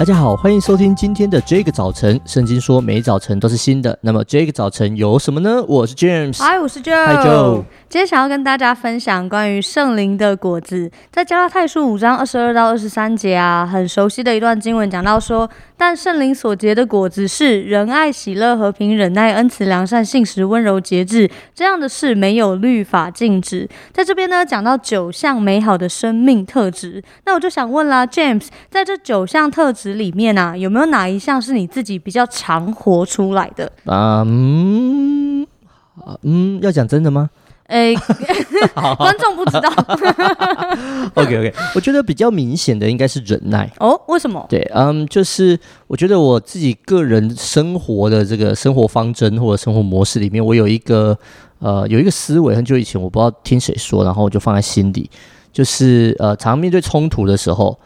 大家好，欢迎收听今天的这个早晨。圣经说每早晨都是新的，那么这个早晨有什么呢？我是 James，嗨，我是 Joe，嗨 Joe。今天想要跟大家分享关于圣灵的果子，在加拉太书五章二十二到二十三节啊，很熟悉的一段经文，讲到说，但圣灵所结的果子是仁爱、喜乐、和平、忍耐、恩慈、良善、信实、温柔、节制，这样的事没有律法禁止。在这边呢，讲到九项美好的生命特质，那我就想问啦，James，在这九项特质里面啊，有没有哪一项是你自己比较常活出来的？啊，嗯，嗯，要讲真的吗？哎，观众不知道。OK OK，我觉得比较明显的应该是忍耐。哦，为什么？对，嗯，就是我觉得我自己个人生活的这个生活方针或者生活模式里面，我有一个呃有一个思维，很久以前我不知道听谁说，然后我就放在心里，就是呃，常面对冲突的时候，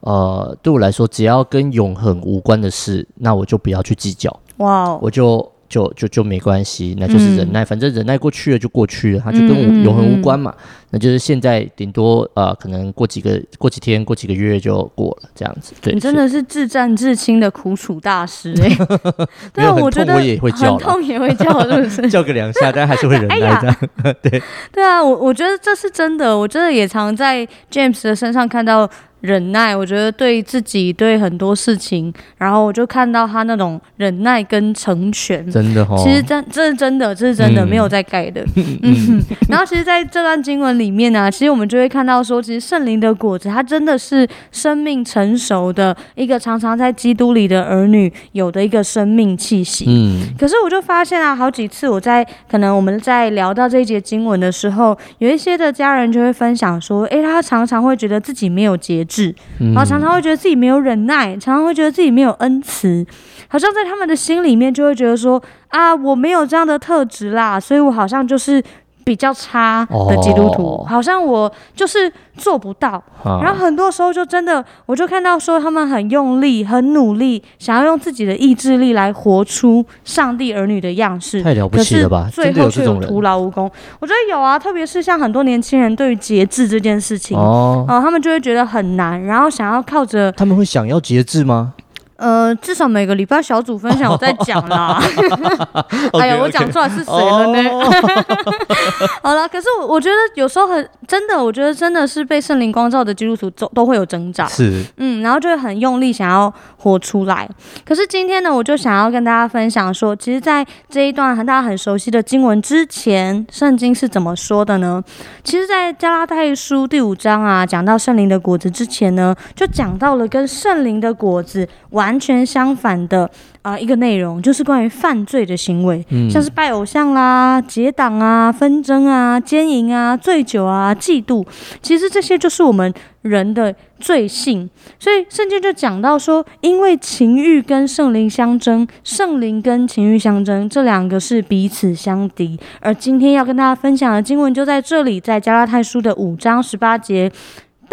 呃，对我来说，只要跟永恒无关的事，那我就不要去计较。哇，Wow. 我就。就就就没关系，那就是忍耐，嗯、反正忍耐过去了就过去了，它就跟我永恒无关嘛。嗯嗯嗯、那就是现在顶多呃，可能过几个过几天过几个月就过了这样子。对，你真的是至战至轻的苦楚大师哎、欸。对啊，我觉得我也会叫，很痛也会叫，是不是？叫个两下，但还是会忍 耐的。哎、对对啊，我我觉得这是真的，我真的也常在 James 的身上看到。忍耐，我觉得对自己对很多事情，然后我就看到他那种忍耐跟成全，真的哈、哦，其实真这是真的，这是真的，嗯、没有在盖的。嗯，然后其实在这段经文里面呢、啊，其实我们就会看到说，其实圣灵的果子，它真的是生命成熟的一个常常在基督里的儿女有的一个生命气息。嗯，可是我就发现啊，好几次我在可能我们在聊到这一节经文的时候，有一些的家人就会分享说，诶，他常常会觉得自己没有节制。然后常常会觉得自己没有忍耐，常常会觉得自己没有恩慈，好像在他们的心里面就会觉得说啊，我没有这样的特质啦，所以我好像就是。比较差的基督徒，哦、好像我就是做不到。啊、然后很多时候就真的，我就看到说他们很用力、很努力，想要用自己的意志力来活出上帝儿女的样式。太了不起了吧？最后却有徒劳无功。我觉得有啊，特别是像很多年轻人对于节制这件事情，哦、呃，他们就会觉得很难，然后想要靠着。他们会想要节制吗？呃，至少每个礼拜小组分享我在讲啦。哎呀，我讲出来是谁了呢？好了，可是我我觉得有时候很真的，我觉得真的是被圣灵光照的基督徒都都会有挣扎。是，嗯，然后就会很用力想要活出来。可是今天呢，我就想要跟大家分享说，其实，在这一段大家很熟悉的经文之前，圣经是怎么说的呢？其实，在加拉太书第五章啊，讲到圣灵的果子之前呢，就讲到了跟圣灵的果子完。完全相反的啊、呃，一个内容就是关于犯罪的行为，嗯、像是拜偶像啦、结党啊、纷争啊、奸淫啊、醉酒啊、嫉妒，其实这些就是我们人的罪性。所以圣经就讲到说，因为情欲跟圣灵相争，圣灵跟情欲相争，这两个是彼此相敌。而今天要跟大家分享的经文就在这里，在加拉太书的五章十八节。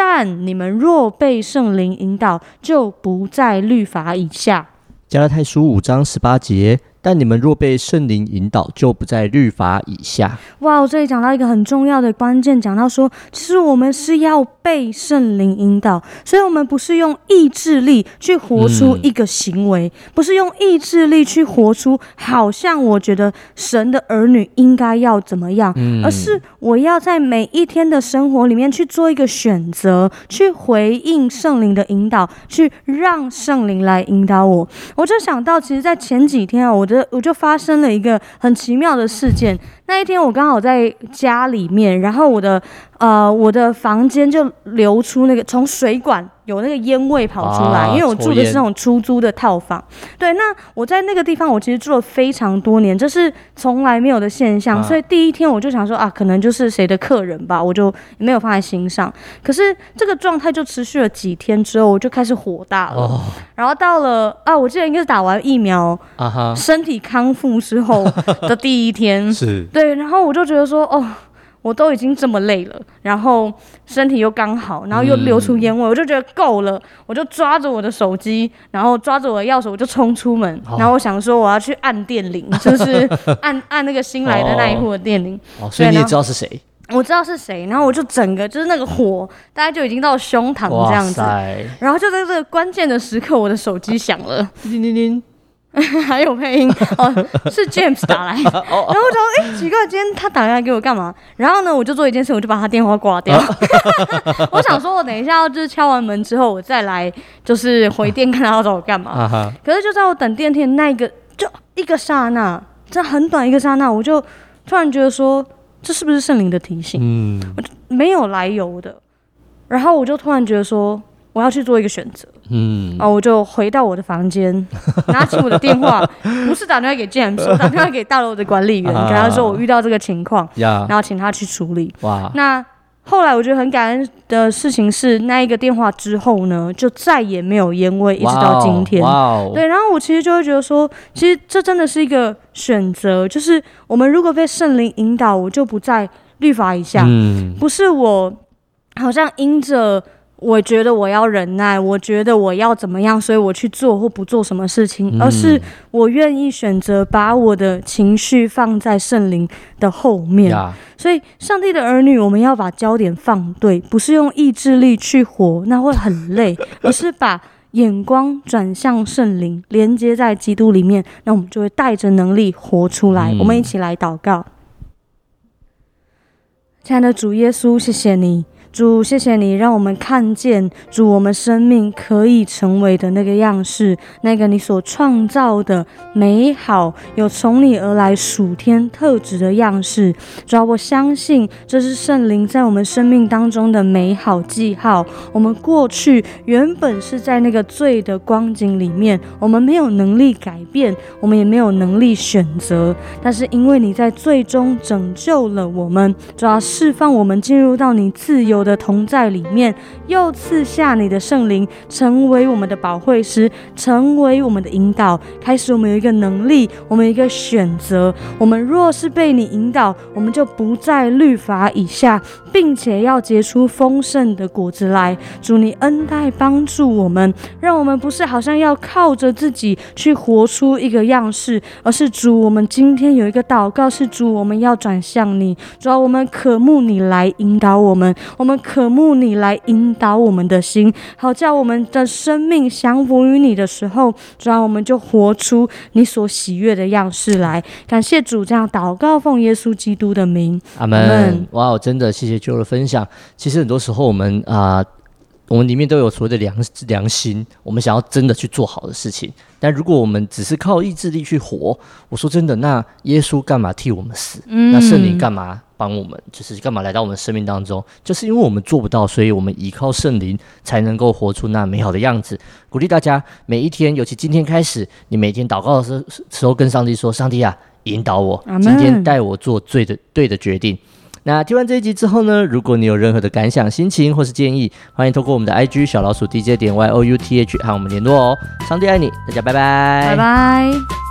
但你们若被圣灵引导，就不在律法以下。加拉太书五章十八节。但你们若被圣灵引导，就不在律法以下。哇，我这里讲到一个很重要的关键，讲到说，其实我们是要被圣灵引导，所以我们不是用意志力去活出一个行为，嗯、不是用意志力去活出好像我觉得神的儿女应该要怎么样，嗯、而是我要在每一天的生活里面去做一个选择，去回应圣灵的引导，去让圣灵来引导我。我就想到，其实，在前几天啊，我。我就发生了一个很奇妙的事件。那一天我刚好在家里面，然后我的呃我的房间就流出那个从水管有那个烟味跑出来，啊、因为我住的是那种出租的套房。对，那我在那个地方我其实住了非常多年，这是从来没有的现象。啊、所以第一天我就想说啊，可能就是谁的客人吧，我就没有放在心上。可是这个状态就持续了几天之后，我就开始火大了。哦、然后到了啊，我记得应该是打完疫苗，啊、哈身体康复之后的第一天 是。对，然后我就觉得说，哦，我都已经这么累了，然后身体又刚好，然后又流出烟味，嗯、我就觉得够了，我就抓着我的手机，然后抓着我的钥匙，我就冲出门，哦、然后我想说我要去按电铃，就是 按按那个新来的那一户的电铃。哦，所以你也知道是谁？我知道是谁，然后我就整个就是那个火，大概就已经到胸膛这样子，然后就在这个关键的时刻，我的手机响了，叮叮叮，还有配音哦，是 James 打来，然后我就说，哎、欸，奇怪，今天他打来给我干嘛？然后呢，我就做一件事，我就把他电话挂掉。我想说，我等一下要就是敲完门之后，我再来就是回电看他要找我干嘛。可是就在我等电梯的那个就一个刹那，这很短一个刹那，我就突然觉得说。这是不是圣灵的提醒？嗯，没有来由的，然后我就突然觉得说，我要去做一个选择。嗯，然后我就回到我的房间，拿起我的电话，不是打电话给 James，我打电话给大楼的管理员，跟他说我遇到这个情况，然后请他去处理。哇，那。后来我觉得很感恩的事情是，那一个电话之后呢，就再也没有烟味，一直到今天。哇哦！对，然后我其实就会觉得说，其实这真的是一个选择，就是我们如果被圣灵引导，我就不再律法以下。嗯，不是我好像因着。我觉得我要忍耐，我觉得我要怎么样，所以我去做或不做什么事情，嗯、而是我愿意选择把我的情绪放在圣灵的后面。呀所以，上帝的儿女，我们要把焦点放对，不是用意志力去活，那会很累，而是把眼光转向圣灵，连接在基督里面，那我们就会带着能力活出来。嗯、我们一起来祷告，亲爱的主耶稣，谢谢你。主，谢谢你让我们看见主，我们生命可以成为的那个样式，那个你所创造的美好，有从你而来属天特质的样式。主要我相信这是圣灵在我们生命当中的美好记号。我们过去原本是在那个罪的光景里面，我们没有能力改变，我们也没有能力选择。但是因为你在最终拯救了我们，主要释放我们进入到你自由我的同在里面，又赐下你的圣灵，成为我们的保惠师，成为我们的引导。开始，我们有一个能力，我们有一个选择。我们若是被你引导，我们就不在律法以下，并且要结出丰盛的果子来。主，你恩待帮助我们，让我们不是好像要靠着自己去活出一个样式，而是主，我们今天有一个祷告，是主，我们要转向你，主要我们渴慕你来引导我们，我们。我们渴慕你来引导我们的心，好叫我们的生命降服于你的时候，这样我们就活出你所喜悦的样式来。感谢主，这样祷告奉耶稣基督的名，阿门。哇，真的谢谢 Jo 的分享。其实很多时候我们啊。我们里面都有所谓的良良心，我们想要真的去做好的事情。但如果我们只是靠意志力去活，我说真的，那耶稣干嘛替我们死？嗯、那圣灵干嘛帮我们？就是干嘛来到我们生命当中？就是因为我们做不到，所以我们依靠圣灵才能够活出那美好的样子。鼓励大家每一天，尤其今天开始，你每天祷告的时候，时候跟上帝说：“上帝啊，引导我今天带我做最的对的决定。”那听完这一集之后呢，如果你有任何的感想、心情或是建议，欢迎透过我们的 IG 小老鼠 DJ 点 YOUTH 和我们联络哦。上帝爱你，大家拜拜，拜拜。